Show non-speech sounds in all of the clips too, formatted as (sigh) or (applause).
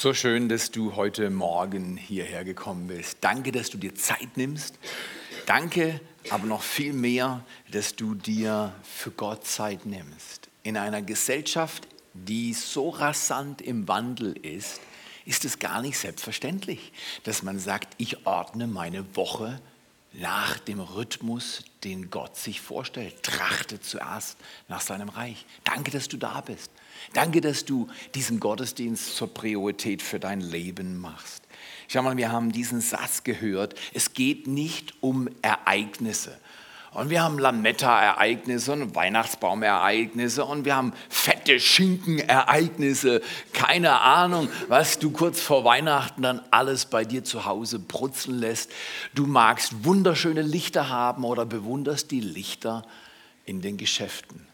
So schön, dass du heute Morgen hierher gekommen bist. Danke, dass du dir Zeit nimmst. Danke, aber noch viel mehr, dass du dir für Gott Zeit nimmst. In einer Gesellschaft, die so rasant im Wandel ist, ist es gar nicht selbstverständlich, dass man sagt, ich ordne meine Woche nach dem Rhythmus, den Gott sich vorstellt. Trachte zuerst nach seinem Reich. Danke, dass du da bist. Danke, dass du diesen Gottesdienst zur Priorität für dein Leben machst. Schau mal, wir haben diesen Satz gehört. Es geht nicht um Ereignisse. Und wir haben Lametta-Ereignisse und Weihnachtsbaum-Ereignisse und wir haben fette Schinken-Ereignisse. Keine Ahnung, was du kurz vor Weihnachten dann alles bei dir zu Hause brutzeln lässt. Du magst wunderschöne Lichter haben oder bewunderst die Lichter in den Geschäften.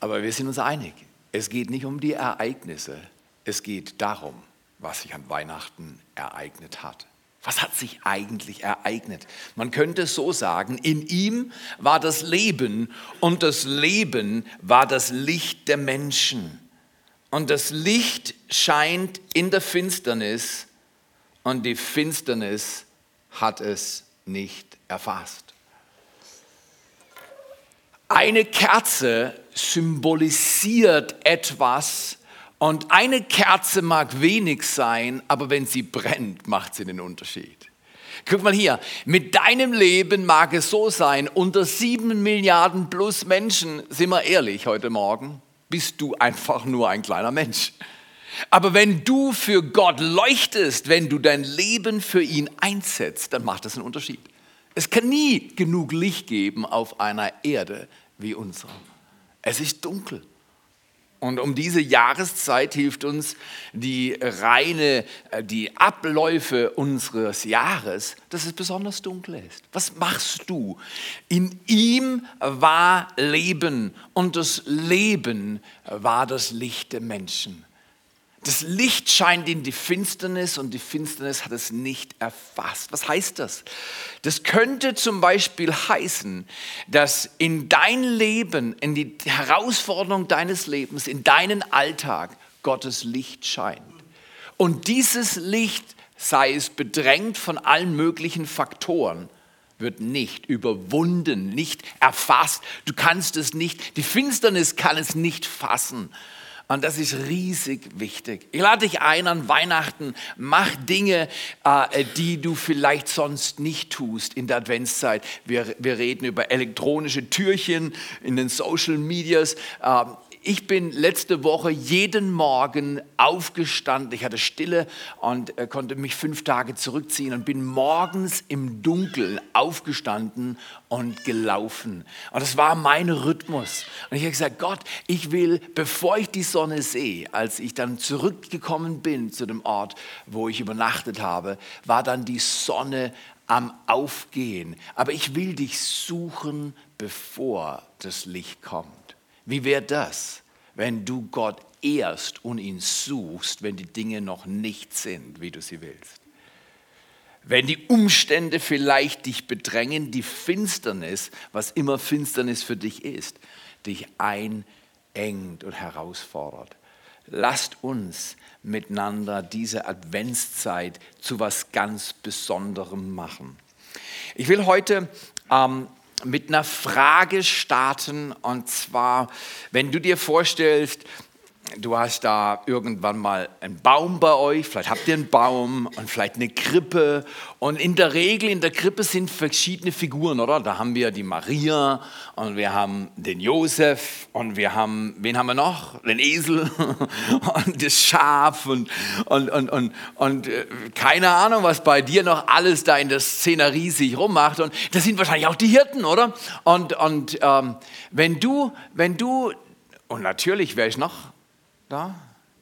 Aber wir sind uns einig, es geht nicht um die Ereignisse, es geht darum, was sich an Weihnachten ereignet hat. Was hat sich eigentlich ereignet? Man könnte so sagen, in ihm war das Leben und das Leben war das Licht der Menschen. Und das Licht scheint in der Finsternis und die Finsternis hat es nicht erfasst. Eine Kerze symbolisiert etwas, und eine Kerze mag wenig sein, aber wenn sie brennt, macht sie den Unterschied. Guck mal hier, mit deinem Leben mag es so sein, unter sieben Milliarden plus Menschen, sind wir ehrlich heute Morgen, bist du einfach nur ein kleiner Mensch. Aber wenn du für Gott leuchtest, wenn du dein Leben für ihn einsetzt, dann macht das einen Unterschied. Es kann nie genug Licht geben auf einer Erde wie unserer. Es ist dunkel. Und um diese Jahreszeit hilft uns die reine, äh, die Abläufe unseres Jahres, dass es besonders dunkel ist. Was machst du? In ihm war Leben und das Leben war das Licht der Menschen. Das Licht scheint in die Finsternis und die Finsternis hat es nicht erfasst. Was heißt das? Das könnte zum Beispiel heißen, dass in dein Leben, in die Herausforderung deines Lebens, in deinen Alltag Gottes Licht scheint. Und dieses Licht, sei es bedrängt von allen möglichen Faktoren, wird nicht überwunden, nicht erfasst. Du kannst es nicht, die Finsternis kann es nicht fassen. Und das ist riesig wichtig. Ich lade dich ein an Weihnachten, mach Dinge, äh, die du vielleicht sonst nicht tust in der Adventszeit. Wir, wir reden über elektronische Türchen in den Social Medias. Ähm, ich bin letzte Woche jeden Morgen aufgestanden. Ich hatte Stille und äh, konnte mich fünf Tage zurückziehen und bin morgens im Dunkeln aufgestanden und gelaufen. Und das war mein Rhythmus. Und ich habe gesagt, Gott, ich will, bevor ich die Sonne sehe, als ich dann zurückgekommen bin zu dem Ort, wo ich übernachtet habe, war dann die Sonne am Aufgehen. Aber ich will dich suchen, bevor das Licht kommt. Wie wäre das, wenn du Gott ehrst und ihn suchst, wenn die Dinge noch nicht sind, wie du sie willst? Wenn die Umstände vielleicht dich bedrängen, die Finsternis, was immer Finsternis für dich ist, dich einengt und herausfordert. Lasst uns miteinander diese Adventszeit zu was ganz Besonderem machen. Ich will heute ähm, mit einer Frage starten. Und zwar, wenn du dir vorstellst, du hast da irgendwann mal einen Baum bei euch, vielleicht habt ihr einen Baum und vielleicht eine Krippe. Und in der Regel in der Krippe sind verschiedene Figuren, oder? Da haben wir die Maria und wir haben den Josef und wir haben, wen haben wir noch? Den Esel (laughs) und das Schaf und, und, und, und, und äh, keine Ahnung, was bei dir noch alles da in der Szenerie sich rummacht. Und das sind wahrscheinlich auch die Hirten, oder? Und, und ähm, wenn du, wenn du, und natürlich, wer ist noch? Da?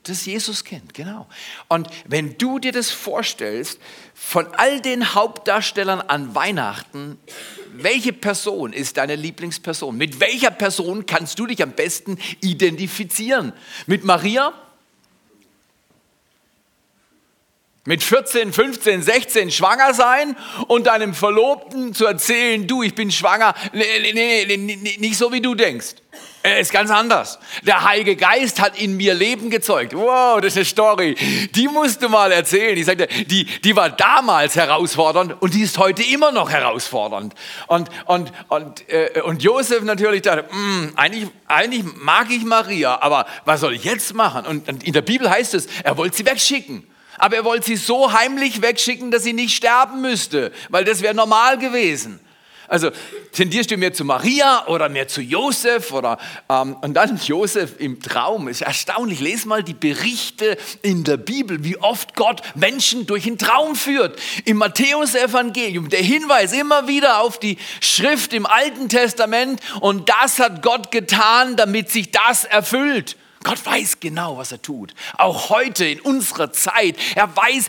Das Jesuskind, genau. Und wenn du dir das vorstellst, von all den Hauptdarstellern an Weihnachten, welche Person ist deine Lieblingsperson? Mit welcher Person kannst du dich am besten identifizieren? Mit Maria? Mit 14, 15, 16 schwanger sein und deinem Verlobten zu erzählen, du, ich bin schwanger, nee, nee, nee, nicht so wie du denkst. Er ist ganz anders. Der Heilige Geist hat in mir Leben gezeugt. Wow, das ist eine Story. Die musst du mal erzählen. Ich sagte, die, die war damals herausfordernd und die ist heute immer noch herausfordernd. Und, und, und, äh, und Josef natürlich dachte, mm, eigentlich, eigentlich mag ich Maria, aber was soll ich jetzt machen? Und, und in der Bibel heißt es, er wollte sie wegschicken. Aber er wollte sie so heimlich wegschicken, dass sie nicht sterben müsste, weil das wäre normal gewesen. Also tendierst du mehr zu Maria oder mehr zu Josef oder ähm, und dann Josef im Traum. Ist erstaunlich. Lies mal die Berichte in der Bibel, wie oft Gott Menschen durch einen Traum führt. Im Matthäusevangelium der Hinweis immer wieder auf die Schrift im Alten Testament und das hat Gott getan, damit sich das erfüllt. Gott weiß genau, was er tut. Auch heute in unserer Zeit. Er weiß,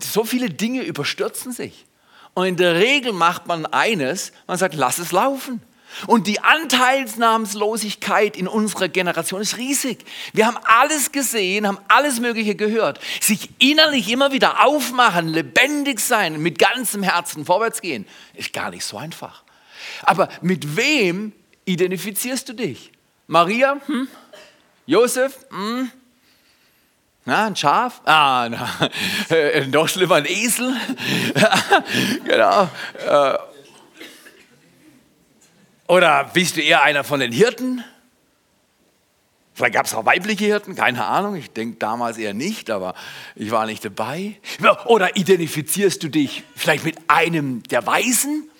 so viele Dinge überstürzen sich. Und in der Regel macht man eines, man sagt, lass es laufen. Und die Anteilsnahmslosigkeit in unserer Generation ist riesig. Wir haben alles gesehen, haben alles Mögliche gehört. Sich innerlich immer wieder aufmachen, lebendig sein, mit ganzem Herzen vorwärts gehen, ist gar nicht so einfach. Aber mit wem identifizierst du dich? Maria? Hm? Josef? Hm? Na, ein Schaf? Ah, na, (laughs) äh, noch schlimmer, ein Esel. (laughs) genau. Äh, oder bist du eher einer von den Hirten? Vielleicht gab es auch weibliche Hirten, keine Ahnung. Ich denke damals eher nicht, aber ich war nicht dabei. Oder identifizierst du dich vielleicht mit einem der Weisen,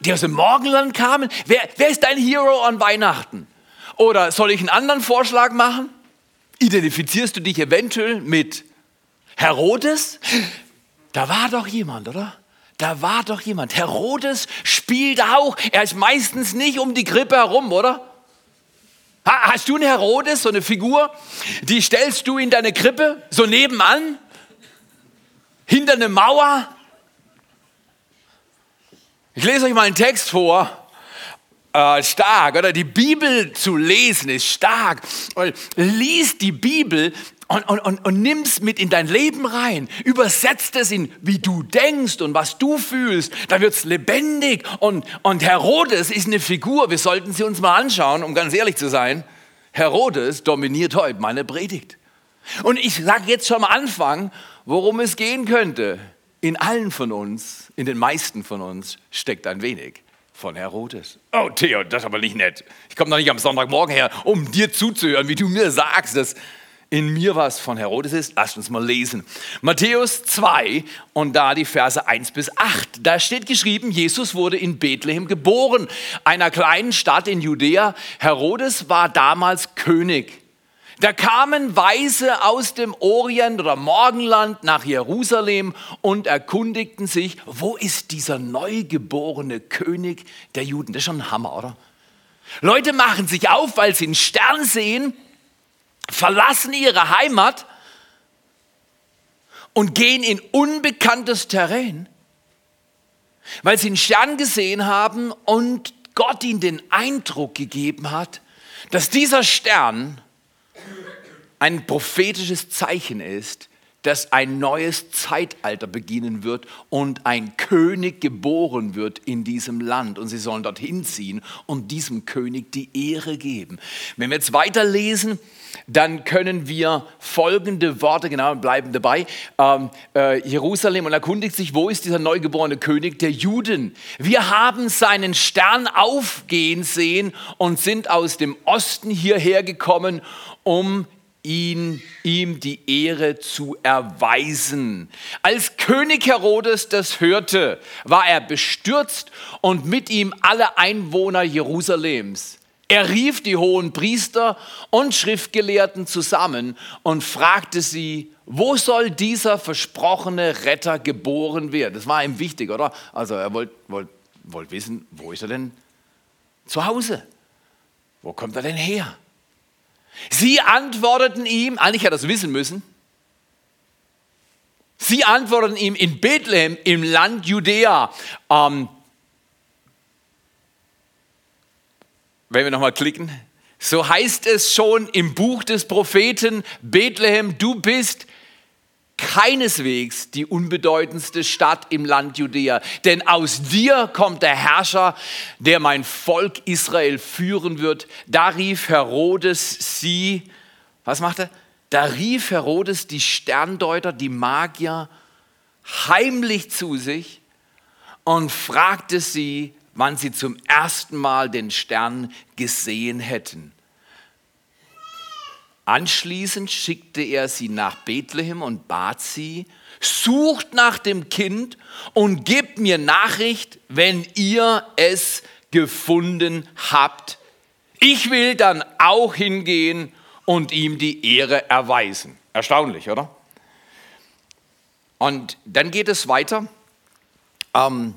die aus dem Morgenland kamen? Wer, wer ist dein Hero an Weihnachten? Oder soll ich einen anderen Vorschlag machen? Identifizierst du dich eventuell mit Herodes? Da war doch jemand, oder? Da war doch jemand. Herodes spielt auch. Er ist meistens nicht um die Krippe herum, oder? Hast du einen Herodes, so eine Figur? Die stellst du in deine Krippe, so nebenan? Hinter eine Mauer? Ich lese euch mal einen Text vor äh, stark, oder? Die Bibel zu lesen ist stark. Und lies die Bibel und, und, und, und nimm es mit in dein Leben rein. Übersetzt es in, wie du denkst und was du fühlst. Da wird es lebendig. Und, und Herodes ist eine Figur, wir sollten sie uns mal anschauen, um ganz ehrlich zu sein. Herodes dominiert heute meine Predigt. Und ich sage jetzt schon am Anfang, worum es gehen könnte. In allen von uns, in den meisten von uns steckt ein wenig von Herodes. Oh, Theo, das ist aber nicht nett. Ich komme doch nicht am Sonntagmorgen her, um dir zuzuhören, wie du mir sagst, dass in mir was von Herodes ist. Lass uns mal lesen. Matthäus 2 und da die Verse 1 bis 8. Da steht geschrieben, Jesus wurde in Bethlehem geboren, einer kleinen Stadt in Judäa. Herodes war damals König. Da kamen Weise aus dem Orient oder Morgenland nach Jerusalem und erkundigten sich, wo ist dieser neugeborene König der Juden? Das ist schon ein Hammer, oder? Leute machen sich auf, weil sie einen Stern sehen, verlassen ihre Heimat und gehen in unbekanntes Terrain, weil sie einen Stern gesehen haben und Gott ihnen den Eindruck gegeben hat, dass dieser Stern ein prophetisches Zeichen ist, dass ein neues Zeitalter beginnen wird und ein König geboren wird in diesem Land. Und sie sollen dorthin ziehen und diesem König die Ehre geben. Wenn wir jetzt weiterlesen, dann können wir folgende Worte, genau, bleiben dabei. Ähm, äh, Jerusalem und erkundigt sich, wo ist dieser neugeborene König der Juden? Wir haben seinen Stern aufgehen sehen und sind aus dem Osten hierher gekommen, um ihn, ihm die Ehre zu erweisen. Als König Herodes das hörte, war er bestürzt und mit ihm alle Einwohner Jerusalems. Er rief die hohen Priester und Schriftgelehrten zusammen und fragte sie, wo soll dieser versprochene Retter geboren werden? Das war ihm wichtig, oder? Also er wollte wollt, wollt wissen, wo ist er denn zu Hause? Wo kommt er denn her? Sie antworteten ihm, eigentlich hat er das wissen müssen, sie antworteten ihm in Bethlehem im Land Judäa. Ähm, wenn wir nochmal klicken, so heißt es schon im Buch des Propheten, Bethlehem, du bist keineswegs die unbedeutendste Stadt im Land Judäa, denn aus dir kommt der Herrscher, der mein Volk Israel führen wird. Da rief Herodes sie, was macht er? Da rief Herodes die Sterndeuter, die Magier, heimlich zu sich und fragte sie, wann sie zum ersten Mal den Stern gesehen hätten. Anschließend schickte er sie nach Bethlehem und bat sie, sucht nach dem Kind und gebt mir Nachricht, wenn ihr es gefunden habt. Ich will dann auch hingehen und ihm die Ehre erweisen. Erstaunlich, oder? Und dann geht es weiter. Ähm,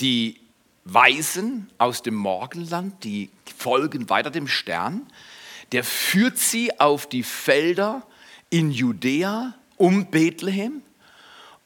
die Weisen aus dem Morgenland, die folgen weiter dem Stern. Der führt sie auf die Felder in Judäa um Bethlehem.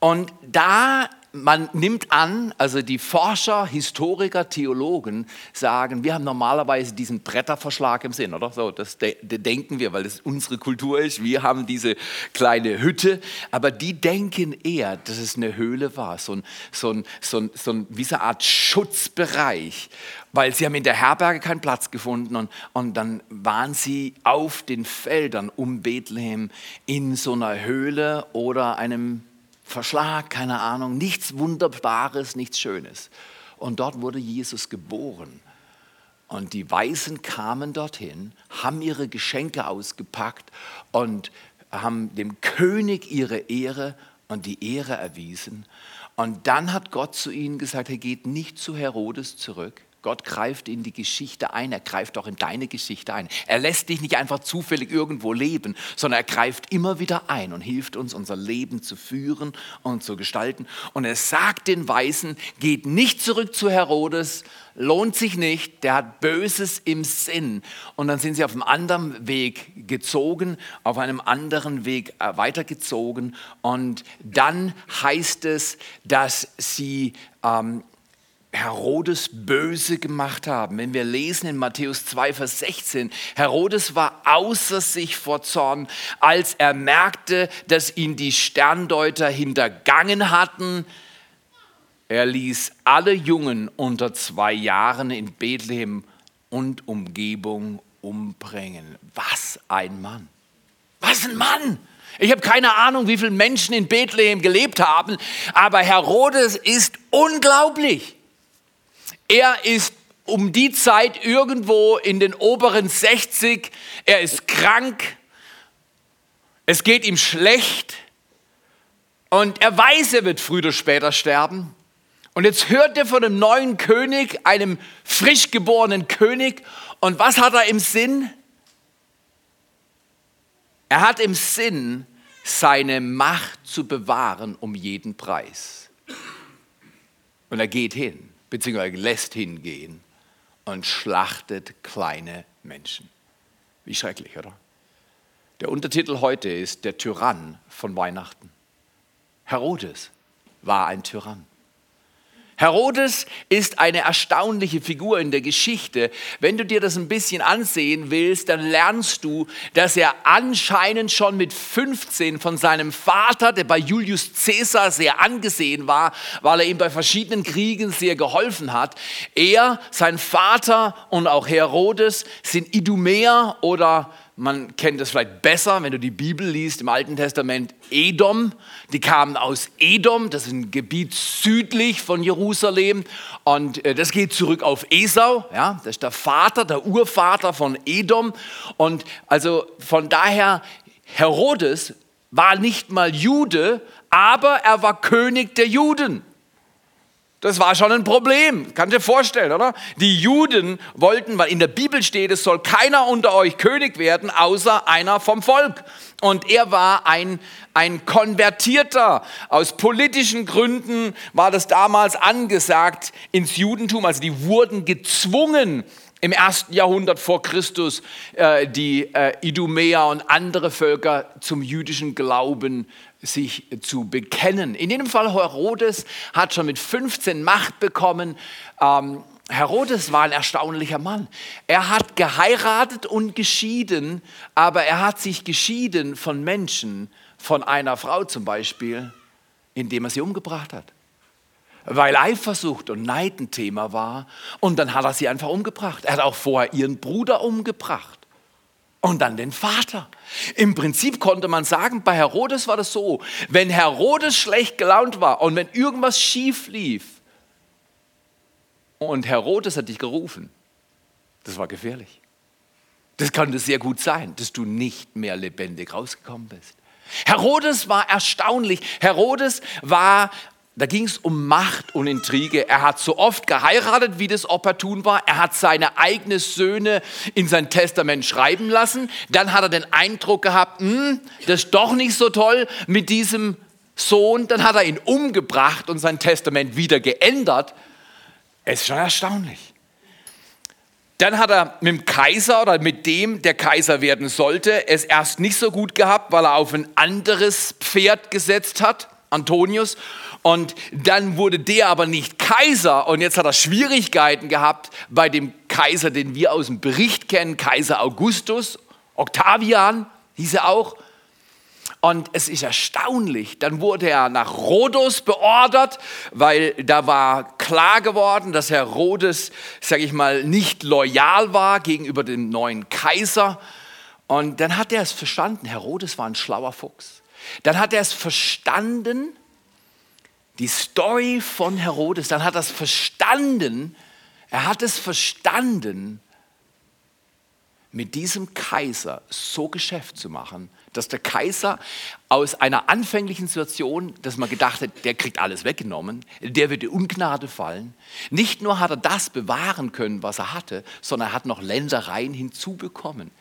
Und da man nimmt an, also die Forscher, Historiker, Theologen sagen, wir haben normalerweise diesen Bretterverschlag im Sinn, oder? So, das de denken wir, weil das unsere Kultur ist. Wir haben diese kleine Hütte, aber die denken eher, dass es eine Höhle war, so ein, so ein, so ein, so ein wie so eine Art Schutzbereich, weil sie haben in der Herberge keinen Platz gefunden und, und dann waren sie auf den Feldern um Bethlehem in so einer Höhle oder einem Verschlag, keine Ahnung, nichts Wunderbares, nichts Schönes. Und dort wurde Jesus geboren. Und die Weisen kamen dorthin, haben ihre Geschenke ausgepackt und haben dem König ihre Ehre und die Ehre erwiesen. Und dann hat Gott zu ihnen gesagt, er geht nicht zu Herodes zurück, Gott greift in die Geschichte ein, er greift auch in deine Geschichte ein. Er lässt dich nicht einfach zufällig irgendwo leben, sondern er greift immer wieder ein und hilft uns, unser Leben zu führen und zu gestalten. Und er sagt den Weisen, geht nicht zurück zu Herodes, lohnt sich nicht, der hat Böses im Sinn. Und dann sind sie auf einem anderen Weg gezogen, auf einem anderen Weg äh, weitergezogen. Und dann heißt es, dass sie ähm, Herodes böse gemacht haben. Wenn wir lesen in Matthäus 2, Vers 16, Herodes war außer sich vor Zorn, als er merkte, dass ihn die Sterndeuter hintergangen hatten. Er ließ alle Jungen unter zwei Jahren in Bethlehem und Umgebung umbringen. Was ein Mann! Was ein Mann! Ich habe keine Ahnung, wie viele Menschen in Bethlehem gelebt haben, aber Herodes ist unglaublich. Er ist um die Zeit irgendwo in den oberen 60. Er ist krank. Es geht ihm schlecht. Und er weiß, er wird früher oder später sterben. Und jetzt hört er von einem neuen König, einem frisch geborenen König. Und was hat er im Sinn? Er hat im Sinn, seine Macht zu bewahren um jeden Preis. Und er geht hin beziehungsweise lässt hingehen und schlachtet kleine Menschen. Wie schrecklich, oder? Der Untertitel heute ist Der Tyrann von Weihnachten. Herodes war ein Tyrann. Herodes ist eine erstaunliche Figur in der Geschichte. Wenn du dir das ein bisschen ansehen willst, dann lernst du, dass er anscheinend schon mit 15 von seinem Vater, der bei Julius Caesar sehr angesehen war, weil er ihm bei verschiedenen Kriegen sehr geholfen hat, er, sein Vater und auch Herodes sind Idumäer oder man kennt das vielleicht besser, wenn du die Bibel liest im Alten Testament, Edom. Die kamen aus Edom, das ist ein Gebiet südlich von Jerusalem. Und äh, das geht zurück auf Esau, ja, das ist der Vater, der Urvater von Edom. Und also von daher, Herodes war nicht mal Jude, aber er war König der Juden. Das war schon ein Problem, kannst du dir vorstellen, oder? Die Juden wollten, weil in der Bibel steht, es soll keiner unter euch König werden, außer einer vom Volk. Und er war ein, ein Konvertierter. Aus politischen Gründen war das damals angesagt ins Judentum. Also die wurden gezwungen, im ersten Jahrhundert vor Christus äh, die äh, Idumäer und andere Völker zum jüdischen Glauben sich zu bekennen. In jedem Fall Herodes hat schon mit 15 Macht bekommen, ähm, Herodes war ein erstaunlicher Mann. Er hat geheiratet und geschieden, aber er hat sich geschieden von Menschen, von einer Frau zum Beispiel, indem er sie umgebracht hat. Weil Eifersucht und Neid ein Thema war und dann hat er sie einfach umgebracht. Er hat auch vorher ihren Bruder umgebracht und dann den Vater. Im Prinzip konnte man sagen, bei Herodes war das so, wenn Herodes schlecht gelaunt war und wenn irgendwas schief lief und Herodes hat dich gerufen, das war gefährlich. Das konnte sehr gut sein, dass du nicht mehr lebendig rausgekommen bist. Herodes war erstaunlich. Herodes war da ging es um Macht und Intrige. Er hat so oft geheiratet, wie das opportun war. Er hat seine eigenen Söhne in sein Testament schreiben lassen. Dann hat er den Eindruck gehabt, hm, das ist doch nicht so toll mit diesem Sohn. Dann hat er ihn umgebracht und sein Testament wieder geändert. Es ist schon erstaunlich. Dann hat er mit dem Kaiser oder mit dem, der Kaiser werden sollte, es erst nicht so gut gehabt, weil er auf ein anderes Pferd gesetzt hat, Antonius. Und dann wurde der aber nicht Kaiser und jetzt hat er Schwierigkeiten gehabt bei dem Kaiser, den wir aus dem Bericht kennen, Kaiser Augustus, Octavian hieß er auch. Und es ist erstaunlich, dann wurde er nach Rhodos beordert, weil da war klar geworden, dass Herodes, sage ich mal, nicht loyal war gegenüber dem neuen Kaiser. Und dann hat er es verstanden, Herodes war ein schlauer Fuchs. Dann hat er es verstanden, die Story von Herodes, dann hat er es verstanden, er hat es verstanden, mit diesem Kaiser so Geschäft zu machen, dass der Kaiser aus einer anfänglichen Situation, dass man gedacht hat, der kriegt alles weggenommen, der wird in Ungnade fallen, nicht nur hat er das bewahren können, was er hatte, sondern er hat noch Ländereien hinzubekommen.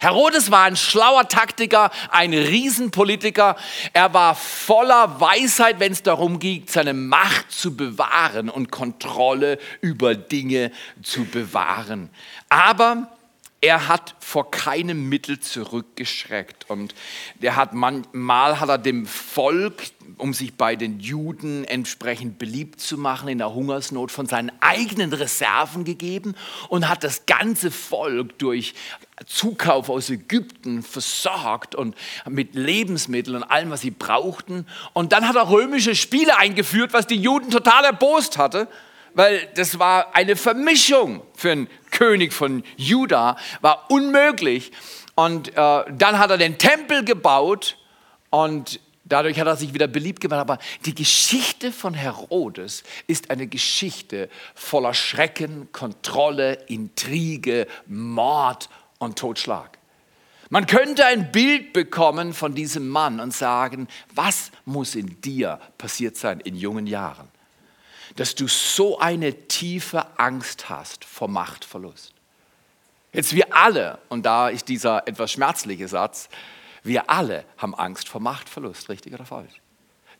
Herodes war ein schlauer Taktiker, ein Riesenpolitiker. Er war voller Weisheit, wenn es darum ging, seine Macht zu bewahren und Kontrolle über Dinge zu bewahren. Aber er hat vor keinem Mittel zurückgeschreckt und er hat mal hat er dem Volk, um sich bei den Juden entsprechend beliebt zu machen in der Hungersnot, von seinen eigenen Reserven gegeben und hat das ganze Volk durch Zukauf aus Ägypten versorgt und mit Lebensmitteln und allem, was sie brauchten. Und dann hat er römische Spiele eingeführt, was die Juden total erbost hatte weil das war eine Vermischung für einen König von Juda, war unmöglich. Und äh, dann hat er den Tempel gebaut und dadurch hat er sich wieder beliebt gemacht. Aber die Geschichte von Herodes ist eine Geschichte voller Schrecken, Kontrolle, Intrige, Mord und Totschlag. Man könnte ein Bild bekommen von diesem Mann und sagen, was muss in dir passiert sein in jungen Jahren? Dass du so eine tiefe Angst hast vor Machtverlust. Jetzt wir alle, und da ist dieser etwas schmerzliche Satz, wir alle haben Angst vor Machtverlust, richtig oder falsch?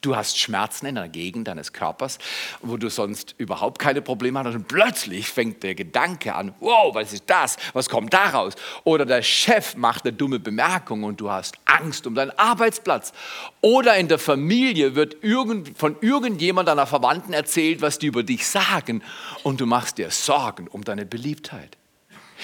Du hast Schmerzen in einer Gegend deines Körpers, wo du sonst überhaupt keine Probleme hast. Und plötzlich fängt der Gedanke an, wow, was ist das? Was kommt daraus? Oder der Chef macht eine dumme Bemerkung und du hast Angst um deinen Arbeitsplatz. Oder in der Familie wird irgend, von irgendjemand deiner Verwandten erzählt, was die über dich sagen. Und du machst dir Sorgen um deine Beliebtheit.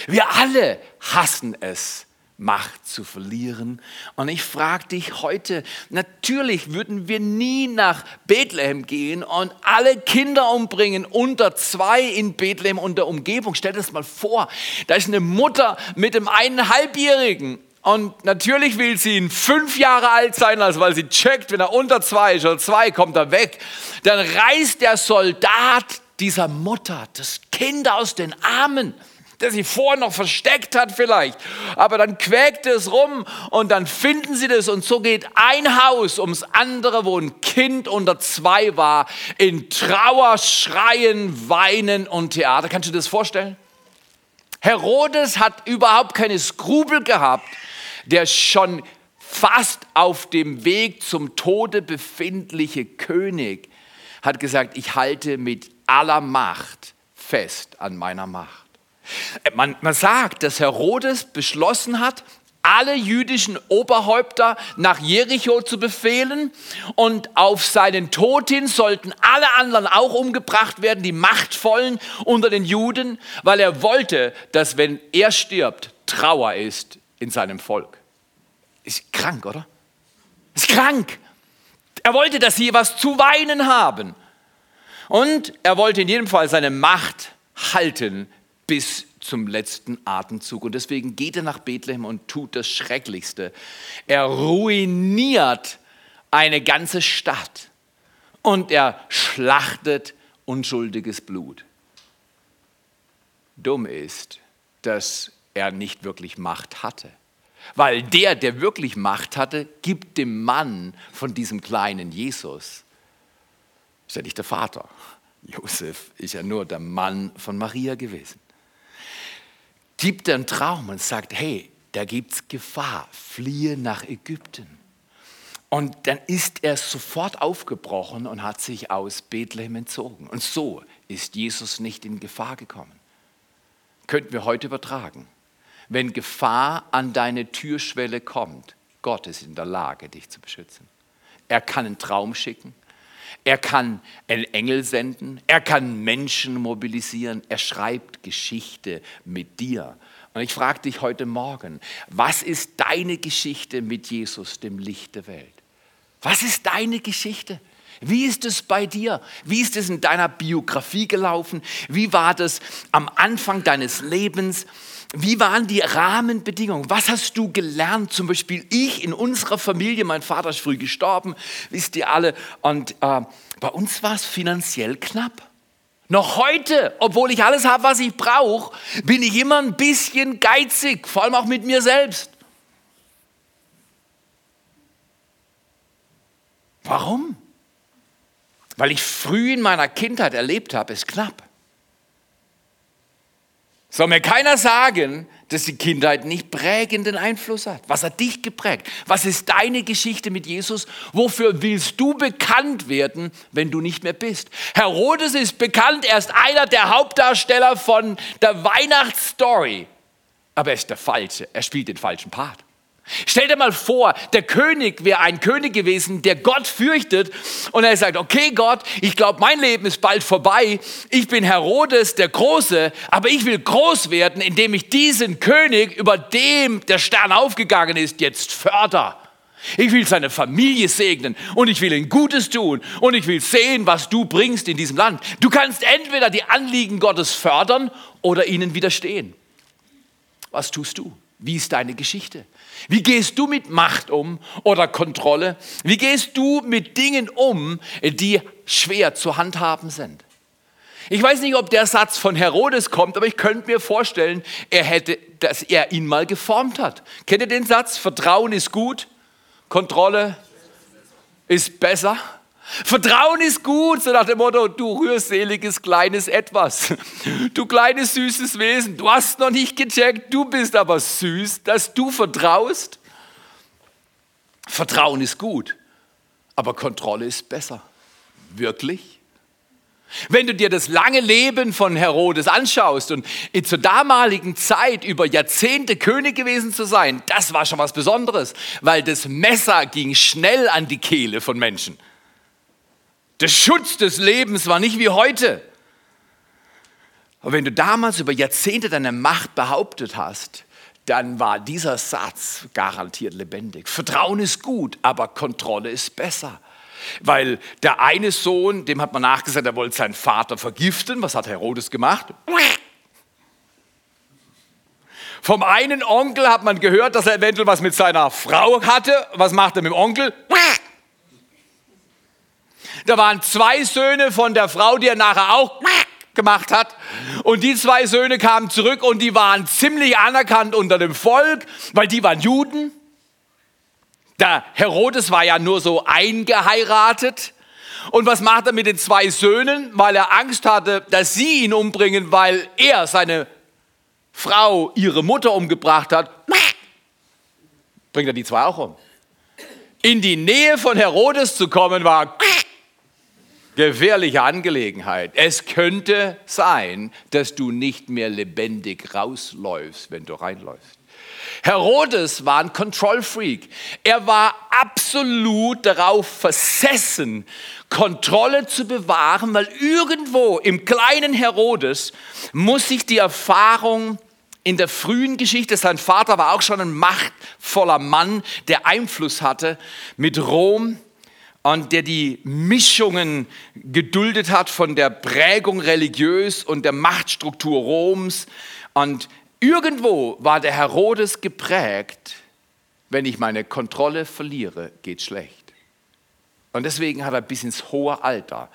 Wir alle hassen es, Macht zu verlieren. Und ich frage dich heute, natürlich würden wir nie nach Bethlehem gehen und alle Kinder umbringen unter zwei in Bethlehem und der Umgebung. Stell dir das mal vor, da ist eine Mutter mit dem eineinhalbjährigen und natürlich will sie ihn fünf Jahre alt sein, also weil sie checkt, wenn er unter zwei ist oder zwei, kommt er weg. Dann reißt der Soldat dieser Mutter das Kind aus den Armen der sie vorher noch versteckt hat vielleicht. Aber dann quäkt es rum und dann finden sie das und so geht ein Haus ums andere, wo ein Kind unter zwei war, in Trauer, Schreien, Weinen und Theater. Kannst du dir das vorstellen? Herodes hat überhaupt keine Skrupel gehabt, der schon fast auf dem Weg zum Tode befindliche König hat gesagt, ich halte mit aller Macht fest an meiner Macht. Man, man sagt, dass Herodes beschlossen hat, alle jüdischen Oberhäupter nach Jericho zu befehlen und auf seinen Tod hin sollten alle anderen auch umgebracht werden, die Machtvollen unter den Juden, weil er wollte, dass wenn er stirbt, Trauer ist in seinem Volk. Ist krank, oder? Ist krank. Er wollte, dass sie was zu weinen haben. Und er wollte in jedem Fall seine Macht halten bis zum letzten Atemzug. Und deswegen geht er nach Bethlehem und tut das Schrecklichste. Er ruiniert eine ganze Stadt und er schlachtet unschuldiges Blut. Dumm ist, dass er nicht wirklich Macht hatte. Weil der, der wirklich Macht hatte, gibt dem Mann von diesem kleinen Jesus. Ist ja nicht der Vater. Josef ist ja nur der Mann von Maria gewesen gibt einen Traum und sagt, hey, da gibt es Gefahr, fliehe nach Ägypten. Und dann ist er sofort aufgebrochen und hat sich aus Bethlehem entzogen. Und so ist Jesus nicht in Gefahr gekommen. Könnten wir heute übertragen. Wenn Gefahr an deine Türschwelle kommt, Gott ist in der Lage, dich zu beschützen. Er kann einen Traum schicken. Er kann einen Engel senden, er kann Menschen mobilisieren, er schreibt Geschichte mit dir. Und ich frage dich heute Morgen, was ist deine Geschichte mit Jesus, dem Licht der Welt? Was ist deine Geschichte? Wie ist es bei dir? Wie ist es in deiner Biografie gelaufen? Wie war das am Anfang deines Lebens? Wie waren die Rahmenbedingungen? Was hast du gelernt? Zum Beispiel ich in unserer Familie, mein Vater ist früh gestorben, wisst ihr alle. Und äh, bei uns war es finanziell knapp. Noch heute, obwohl ich alles habe, was ich brauche, bin ich immer ein bisschen geizig, vor allem auch mit mir selbst. Warum? Weil ich früh in meiner Kindheit erlebt habe, ist knapp. Soll mir keiner sagen, dass die Kindheit nicht prägenden Einfluss hat. Was hat dich geprägt? Was ist deine Geschichte mit Jesus? Wofür willst du bekannt werden, wenn du nicht mehr bist? Herodes ist bekannt, er ist einer der Hauptdarsteller von der Weihnachtsstory. Aber er ist der Falsche, er spielt den falschen Part. Stell dir mal vor, der König wäre ein König gewesen, der Gott fürchtet und er sagt, okay Gott, ich glaube, mein Leben ist bald vorbei, ich bin Herodes der Große, aber ich will groß werden, indem ich diesen König, über dem der Stern aufgegangen ist, jetzt förder. Ich will seine Familie segnen und ich will ihm Gutes tun und ich will sehen, was du bringst in diesem Land. Du kannst entweder die Anliegen Gottes fördern oder ihnen widerstehen. Was tust du? Wie ist deine Geschichte? Wie gehst du mit Macht um oder Kontrolle? Wie gehst du mit Dingen um, die schwer zu handhaben sind? Ich weiß nicht, ob der Satz von Herodes kommt, aber ich könnte mir vorstellen, er hätte, dass er ihn mal geformt hat. Kennt ihr den Satz? Vertrauen ist gut, Kontrolle ist besser. Vertrauen ist gut, so nach dem Motto, du rührseliges kleines Etwas, du kleines süßes Wesen, du hast noch nicht gecheckt, du bist aber süß, dass du vertraust. Vertrauen ist gut, aber Kontrolle ist besser. Wirklich? Wenn du dir das lange Leben von Herodes anschaust und zur damaligen Zeit über Jahrzehnte König gewesen zu sein, das war schon was Besonderes, weil das Messer ging schnell an die Kehle von Menschen. Der Schutz des Lebens war nicht wie heute. Aber wenn du damals über Jahrzehnte deine Macht behauptet hast, dann war dieser Satz garantiert lebendig. Vertrauen ist gut, aber Kontrolle ist besser. Weil der eine Sohn, dem hat man nachgesagt, er wollte seinen Vater vergiften. Was hat Herodes gemacht? Vom einen Onkel hat man gehört, dass er eventuell was mit seiner Frau hatte. Was macht er mit dem Onkel? Da waren zwei Söhne von der Frau, die er nachher auch gemacht hat. Und die zwei Söhne kamen zurück und die waren ziemlich anerkannt unter dem Volk, weil die waren Juden. Der Herodes war ja nur so eingeheiratet. Und was macht er mit den zwei Söhnen? Weil er Angst hatte, dass sie ihn umbringen, weil er seine Frau, ihre Mutter umgebracht hat. Bringt er die zwei auch um. In die Nähe von Herodes zu kommen war gefährliche Angelegenheit. Es könnte sein, dass du nicht mehr lebendig rausläufst, wenn du reinläufst. Herodes war ein Control Freak. Er war absolut darauf versessen, Kontrolle zu bewahren, weil irgendwo im kleinen Herodes muss sich die Erfahrung in der frühen Geschichte, sein Vater war auch schon ein machtvoller Mann, der Einfluss hatte mit Rom und der die Mischungen geduldet hat von der Prägung religiös und der Machtstruktur Roms. Und irgendwo war der Herodes geprägt, wenn ich meine Kontrolle verliere, geht schlecht. Und deswegen hat er bis ins hohe Alter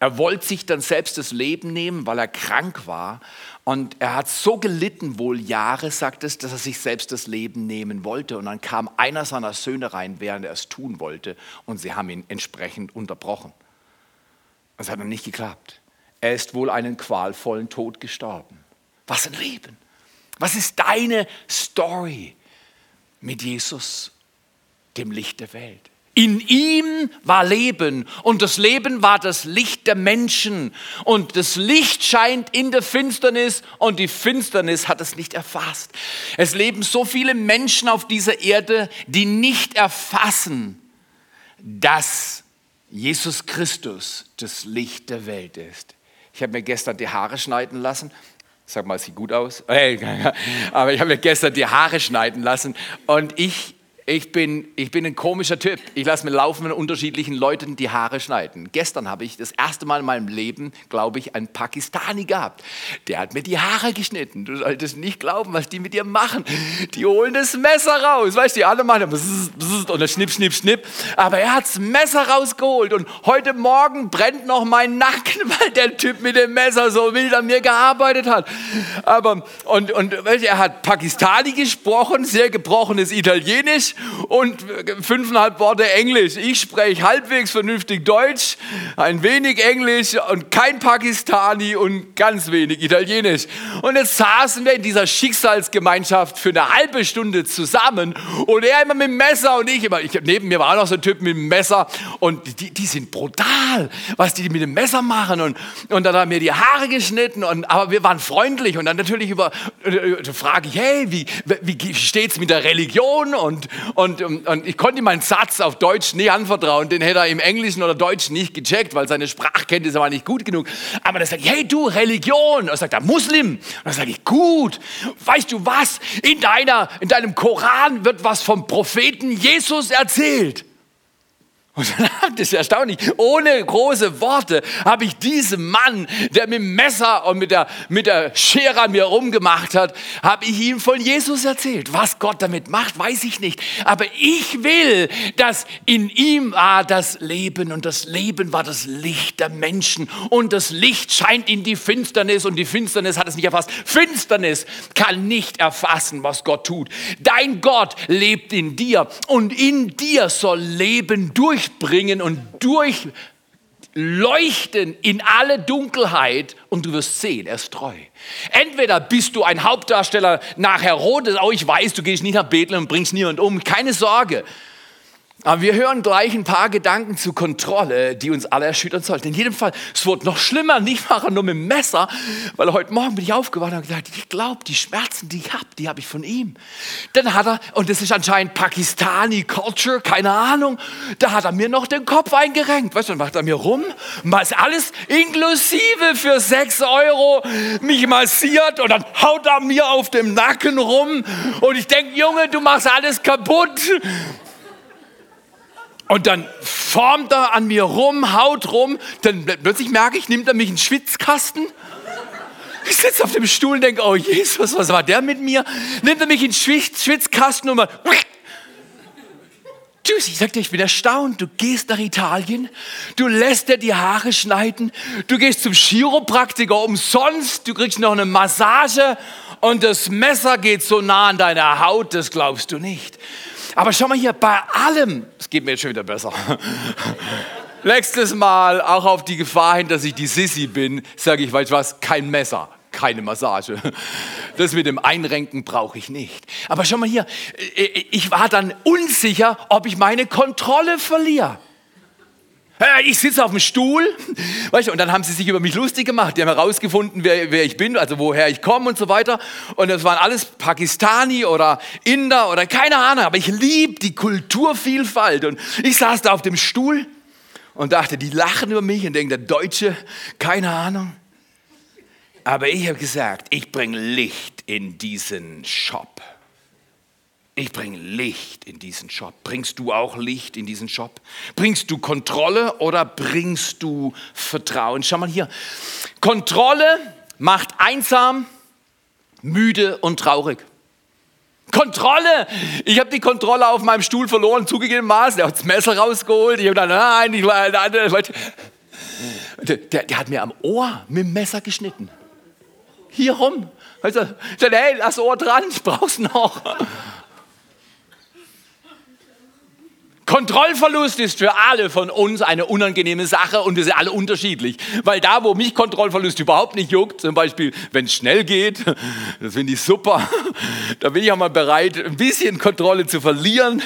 er wollte sich dann selbst das Leben nehmen, weil er krank war. Und er hat so gelitten, wohl Jahre, sagt es, dass er sich selbst das Leben nehmen wollte. Und dann kam einer seiner Söhne rein, während er es tun wollte. Und sie haben ihn entsprechend unterbrochen. Es hat dann nicht geklappt. Er ist wohl einen qualvollen Tod gestorben. Was ein Leben. Was ist deine Story mit Jesus, dem Licht der Welt? In ihm war Leben und das Leben war das Licht der Menschen und das Licht scheint in der Finsternis und die Finsternis hat es nicht erfasst. Es leben so viele Menschen auf dieser Erde, die nicht erfassen, dass Jesus Christus das Licht der Welt ist. Ich habe mir gestern die Haare schneiden lassen. Sag mal, sieht gut aus. (laughs) Aber ich habe mir gestern die Haare schneiden lassen und ich ich bin, ich bin ein komischer Typ. Ich lasse mir laufen mit unterschiedlichen Leuten die Haare schneiden. Gestern habe ich das erste Mal in meinem Leben, glaube ich, einen Pakistani gehabt. Der hat mir die Haare geschnitten. Du solltest nicht glauben, was die mit dir machen. Die holen das Messer raus. Weißt du, die alle machen bzzz, und dann schnipp, schnipp, schnipp. Aber er hat das Messer rausgeholt. Und heute Morgen brennt noch mein Nacken, (laughs) weil der Typ mit dem Messer so wild an mir gearbeitet hat. Aber, und, und er hat Pakistani gesprochen, sehr gebrochenes Italienisch und fünfeinhalb Worte Englisch. Ich spreche halbwegs vernünftig Deutsch, ein wenig Englisch und kein Pakistani und ganz wenig Italienisch. Und jetzt saßen wir in dieser Schicksalsgemeinschaft für eine halbe Stunde zusammen und er immer mit dem Messer und ich immer. Ich, neben mir war auch noch so ein Typ mit dem Messer und die, die sind brutal, was die mit dem Messer machen. Und, und dann haben mir die Haare geschnitten, und, aber wir waren freundlich und dann natürlich über, äh, äh frage ich, hey, wie, wie es mit der Religion und, und, und ich konnte ihm meinen Satz auf Deutsch nie anvertrauen. Den hätte er im Englischen oder Deutschen nicht gecheckt, weil seine Sprachkenntnisse waren nicht gut genug. Aber dann ich, hey du, Religion. Und dann sagt er, Muslim. Und dann sage ich, gut. Weißt du was? In, deiner, in deinem Koran wird was vom Propheten Jesus erzählt. Und dann, (laughs) das ist erstaunlich, ohne große Worte habe ich diesem Mann, der mit dem Messer und mit der, mit der Schere an mir rumgemacht hat, habe ich ihm von Jesus erzählt. Was Gott damit macht, weiß ich nicht. Aber ich will, dass in ihm war das Leben und das Leben war das Licht der Menschen. Und das Licht scheint in die Finsternis und die Finsternis hat es nicht erfasst. Finsternis kann nicht erfassen, was Gott tut. Dein Gott lebt in dir und in dir soll Leben durch durchbringen und durchleuchten in alle Dunkelheit und du wirst sehen, er ist treu. Entweder bist du ein Hauptdarsteller nach Herodes, oh ich weiß, du gehst nicht nach Bethlehem und bringst niemand um, keine Sorge. Aber wir hören gleich ein paar Gedanken zur Kontrolle, die uns alle erschüttern sollten. In jedem Fall, es wurde noch schlimmer, (laughs) nicht machen nur mit dem Messer, weil heute Morgen bin ich aufgewacht und gesagt, ich glaube, die Schmerzen, die ich habe, die habe ich von ihm. Dann hat er, und das ist anscheinend Pakistani Culture, keine Ahnung, da hat er mir noch den Kopf eingerenkt. Weißt du, dann macht er mir rum, ist alles inklusive für sechs Euro mich massiert und dann haut er mir auf dem Nacken rum und ich denke, Junge, du machst alles kaputt. Und dann formt er an mir rum, haut rum. Dann plötzlich merke ich, nimmt er mich in den Schwitzkasten. Ich sitze auf dem Stuhl und denke, oh Jesus, was war der mit mir? Nimmt er mich in den Schwitzkasten und mal. Tschüss, ich sag dir, ich bin erstaunt. Du gehst nach Italien, du lässt dir die Haare schneiden, du gehst zum Chiropraktiker umsonst, du kriegst noch eine Massage und das Messer geht so nah an deine Haut, das glaubst du nicht. Aber schau mal hier, bei allem, es geht mir jetzt schon wieder besser. (laughs) Nächstes Mal auch auf die Gefahr hin, dass ich die Sissi bin, sage ich, weißt du was, kein Messer, keine Massage. Das mit dem Einrenken brauche ich nicht. Aber schau mal hier, ich war dann unsicher, ob ich meine Kontrolle verliere. Ich sitze auf dem Stuhl, weißt du, und dann haben sie sich über mich lustig gemacht. Die haben herausgefunden, wer, wer ich bin, also woher ich komme und so weiter. Und das waren alles Pakistani oder Inder oder keine Ahnung, aber ich liebe die Kulturvielfalt. Und ich saß da auf dem Stuhl und dachte, die lachen über mich und denken, der Deutsche, keine Ahnung. Aber ich habe gesagt, ich bringe Licht in diesen Shop. Ich bringe Licht in diesen Shop. Bringst du auch Licht in diesen Shop? Bringst du Kontrolle oder bringst du Vertrauen? Schau mal hier. Kontrolle macht einsam, müde und traurig. Kontrolle! Ich habe die Kontrolle auf meinem Stuhl verloren, zugegebenermaßen. Er hat das Messer rausgeholt. Ich habe dann, nein, ich war, nein, der, der, der, hat mir am Ohr mit dem Messer geschnitten. Hier rum. Also, sagte, hey, lass Ohr dran, ich brauch's noch. Kontrollverlust ist für alle von uns eine unangenehme Sache und wir sind alle unterschiedlich. Weil da, wo mich Kontrollverlust überhaupt nicht juckt, zum Beispiel, wenn es schnell geht, (laughs) das finde ich super, (laughs) da bin ich auch mal bereit, ein bisschen Kontrolle zu verlieren.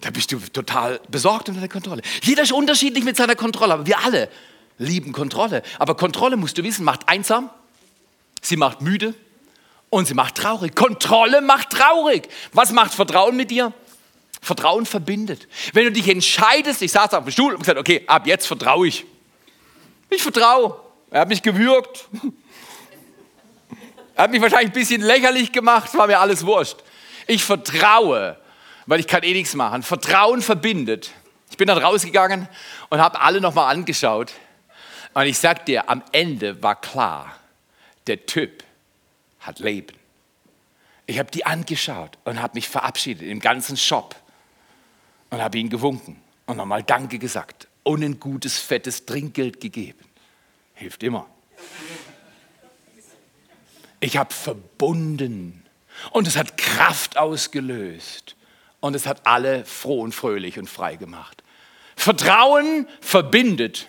Da bist du total besorgt um deine Kontrolle. Jeder ist unterschiedlich mit seiner Kontrolle, aber wir alle lieben Kontrolle. Aber Kontrolle, musst du wissen, macht einsam, sie macht müde und sie macht traurig. Kontrolle macht traurig. Was macht Vertrauen mit dir? Vertrauen verbindet. Wenn du dich entscheidest, ich saß auf dem Stuhl und gesagt, okay, ab jetzt vertraue ich. Ich vertraue. Er hat mich gewürgt. (laughs) Er hat mich wahrscheinlich ein bisschen lächerlich gemacht, war mir alles wurscht. Ich vertraue, weil ich kann eh nichts machen. Vertrauen verbindet. Ich bin dann rausgegangen und habe alle nochmal angeschaut. Und ich sag dir, am Ende war klar, der Typ hat Leben. Ich habe die angeschaut und habe mich verabschiedet im ganzen Shop und habe ihn gewunken und nochmal Danke gesagt und ein gutes, fettes Trinkgeld gegeben. Hilft immer. Ich habe verbunden und es hat Kraft ausgelöst und es hat alle froh und fröhlich und frei gemacht. Vertrauen verbindet,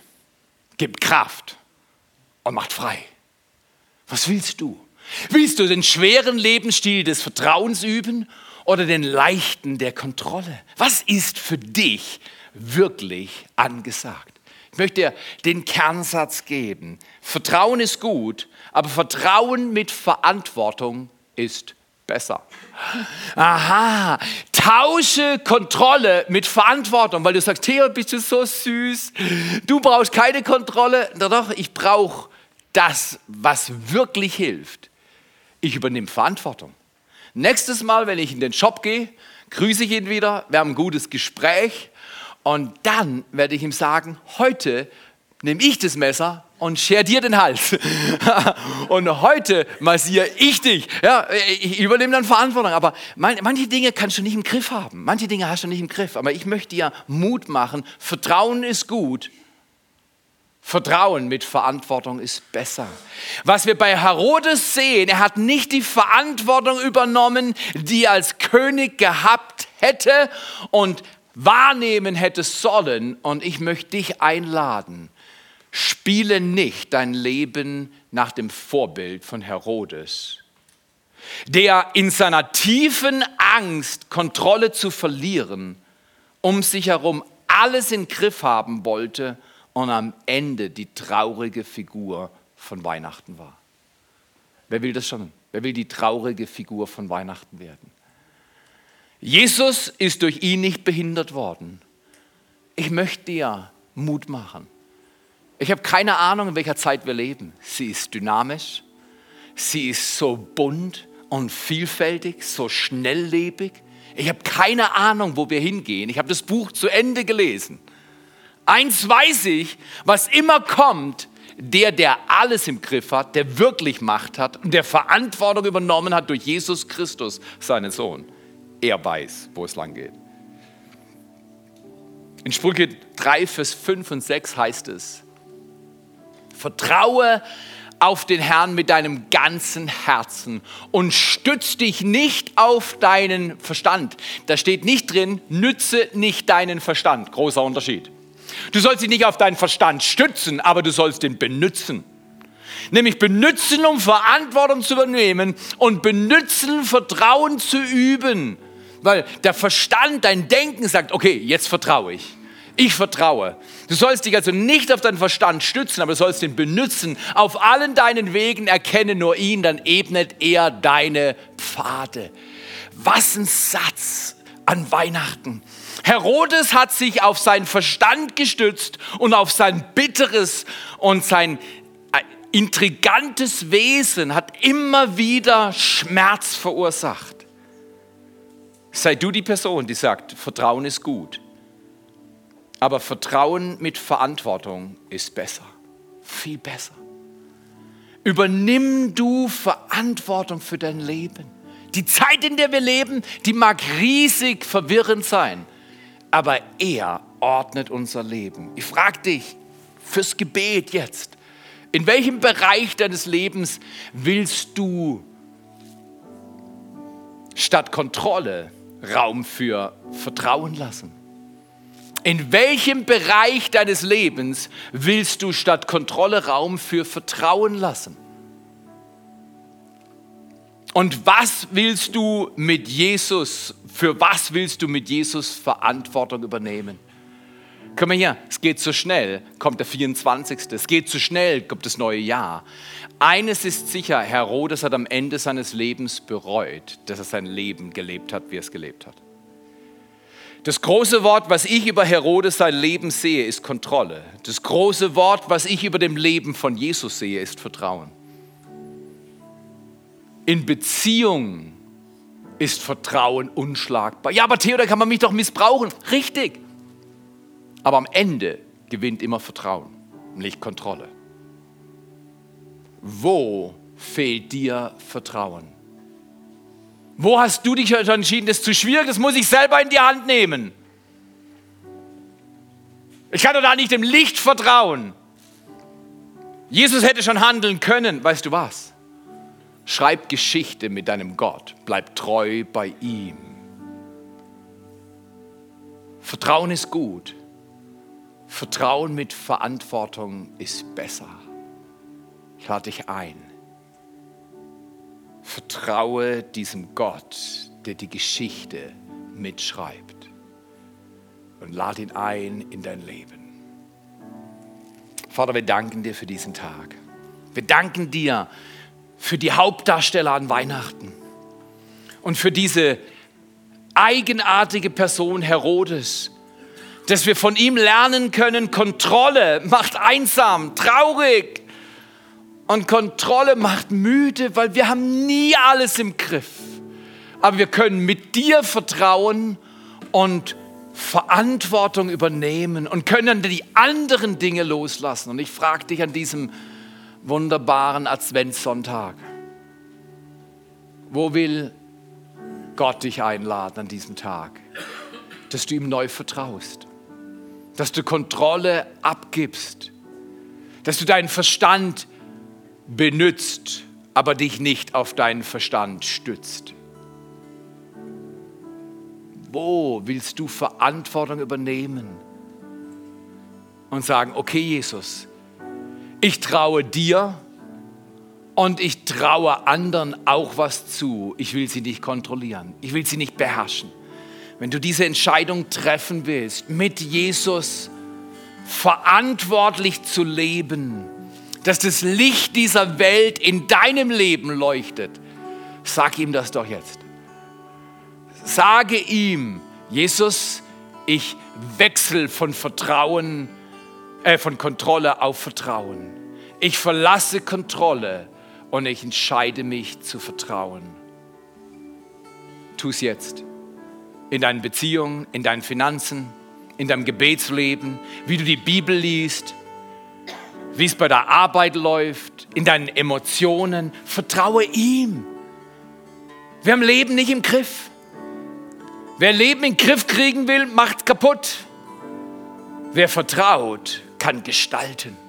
gibt Kraft und macht frei. Was willst du? Willst du den schweren Lebensstil des Vertrauens üben oder den leichten der Kontrolle? Was ist für dich wirklich angesagt? Ich möchte dir den Kernsatz geben. Vertrauen ist gut, aber Vertrauen mit Verantwortung ist besser. Aha, tausche Kontrolle mit Verantwortung, weil du sagst, Theo, bist du so süß. Du brauchst keine Kontrolle. Na doch, ich brauche das, was wirklich hilft. Ich übernehme Verantwortung. Nächstes Mal, wenn ich in den Shop gehe, grüße ich ihn wieder, wir haben ein gutes Gespräch und dann werde ich ihm sagen, heute nehme ich das Messer und scher dir den Hals. (laughs) und heute massiere ich dich. Ja, ich übernehme dann Verantwortung. Aber manche Dinge kannst du nicht im Griff haben. Manche Dinge hast du nicht im Griff. Aber ich möchte dir Mut machen. Vertrauen ist gut. Vertrauen mit Verantwortung ist besser. Was wir bei Herodes sehen, er hat nicht die Verantwortung übernommen, die er als König gehabt hätte und wahrnehmen hätte sollen. Und ich möchte dich einladen, spiele nicht dein Leben nach dem Vorbild von Herodes, der in seiner tiefen Angst, Kontrolle zu verlieren, um sich herum alles in Griff haben wollte und am Ende die traurige Figur von Weihnachten war. Wer will das schon? Wer will die traurige Figur von Weihnachten werden? Jesus ist durch ihn nicht behindert worden. Ich möchte dir Mut machen. Ich habe keine Ahnung, in welcher Zeit wir leben. Sie ist dynamisch, sie ist so bunt und vielfältig, so schnelllebig. Ich habe keine Ahnung, wo wir hingehen. Ich habe das Buch zu Ende gelesen. Eins weiß ich, was immer kommt, der, der alles im Griff hat, der wirklich Macht hat und der Verantwortung übernommen hat durch Jesus Christus, seinen Sohn. Er weiß, wo es lang geht. In Sprüche 3, Vers 5 und 6 heißt es, vertraue auf den Herrn mit deinem ganzen Herzen und stütz dich nicht auf deinen Verstand. Da steht nicht drin, nütze nicht deinen Verstand. Großer Unterschied. Du sollst dich nicht auf deinen Verstand stützen, aber du sollst ihn benutzen. Nämlich benutzen, um Verantwortung zu übernehmen und benutzen, Vertrauen zu üben. Weil der Verstand, dein Denken sagt, okay, jetzt vertraue ich. Ich vertraue. Du sollst dich also nicht auf deinen Verstand stützen, aber du sollst ihn benutzen. Auf allen deinen Wegen erkenne nur ihn, dann ebnet er deine Pfade. Was ein Satz an Weihnachten. Herodes hat sich auf seinen Verstand gestützt und auf sein bitteres und sein äh, intrigantes Wesen hat immer wieder Schmerz verursacht. Sei du die Person, die sagt, Vertrauen ist gut. Aber Vertrauen mit Verantwortung ist besser, viel besser. Übernimm du Verantwortung für dein Leben. Die Zeit, in der wir leben, die mag riesig verwirrend sein, aber er ordnet unser Leben. Ich frage dich fürs Gebet jetzt, in welchem Bereich deines Lebens willst du statt Kontrolle Raum für Vertrauen lassen? In welchem Bereich deines Lebens willst du statt Kontrolle Raum für Vertrauen lassen? Und was willst du mit Jesus, für was willst du mit Jesus Verantwortung übernehmen? Komm mal hier, es geht zu schnell, kommt der 24. Es geht zu schnell, kommt das neue Jahr. Eines ist sicher, Herodes hat am Ende seines Lebens bereut, dass er sein Leben gelebt hat, wie er es gelebt hat. Das große Wort, was ich über Herodes sein Leben sehe, ist Kontrolle. Das große Wort, was ich über dem Leben von Jesus sehe, ist Vertrauen. In Beziehung ist Vertrauen unschlagbar. Ja, aber Theo, da kann man mich doch missbrauchen. Richtig. Aber am Ende gewinnt immer Vertrauen, nicht Kontrolle. Wo fehlt dir Vertrauen? Wo hast du dich entschieden, das ist zu schwierig, das muss ich selber in die Hand nehmen? Ich kann doch da nicht dem Licht vertrauen. Jesus hätte schon handeln können, weißt du was? Schreib Geschichte mit deinem Gott, bleib treu bei ihm. Vertrauen ist gut. Vertrauen mit Verantwortung ist besser. Ich lade dich ein. Vertraue diesem Gott, der die Geschichte mitschreibt. Und lade ihn ein in dein Leben. Vater, wir danken dir für diesen Tag. Wir danken dir für die Hauptdarsteller an Weihnachten und für diese eigenartige Person Herodes, dass wir von ihm lernen können, Kontrolle macht einsam, traurig, und Kontrolle macht müde, weil wir haben nie alles im Griff. Aber wir können mit dir vertrauen und Verantwortung übernehmen und können die anderen Dinge loslassen. Und ich frage dich an diesem wunderbaren Adventssonntag, wo will Gott dich einladen an diesem Tag? Dass du ihm neu vertraust, dass du Kontrolle abgibst, dass du deinen Verstand benützt, aber dich nicht auf deinen Verstand stützt? Wo willst du Verantwortung übernehmen und sagen, okay Jesus, ich traue dir und ich traue anderen auch was zu. Ich will sie nicht kontrollieren, ich will sie nicht beherrschen. Wenn du diese Entscheidung treffen willst, mit Jesus verantwortlich zu leben, dass das Licht dieser Welt in deinem Leben leuchtet, sag ihm das doch jetzt. Sage ihm, Jesus, ich wechsle von Vertrauen, äh, von Kontrolle auf Vertrauen. Ich verlasse Kontrolle und ich entscheide mich zu vertrauen. Tu es jetzt. In deinen Beziehungen, in deinen Finanzen, in deinem Gebetsleben, wie du die Bibel liest, wie es bei der Arbeit läuft, in deinen Emotionen. Vertraue ihm. Wir haben Leben nicht im Griff. Wer Leben in den Griff kriegen will, macht kaputt. Wer vertraut, kann gestalten.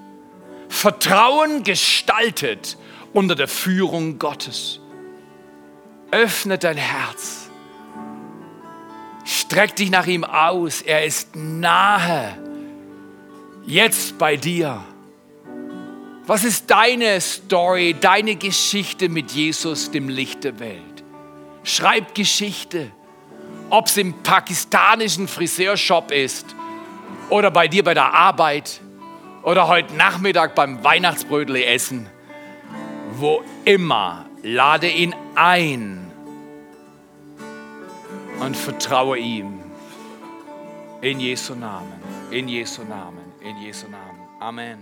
Vertrauen gestaltet unter der Führung Gottes. Öffne dein Herz. Streck dich nach ihm aus. Er ist nahe. Jetzt bei dir. Was ist deine Story, deine Geschichte mit Jesus, dem Licht der Welt? Schreib Geschichte, ob es im pakistanischen Friseurshop ist oder bei dir bei der Arbeit oder heute Nachmittag beim Weihnachtsbrötli essen. Wo immer, lade ihn ein und vertraue ihm. In Jesu Namen, in Jesu Namen, in Jesu Namen. Amen.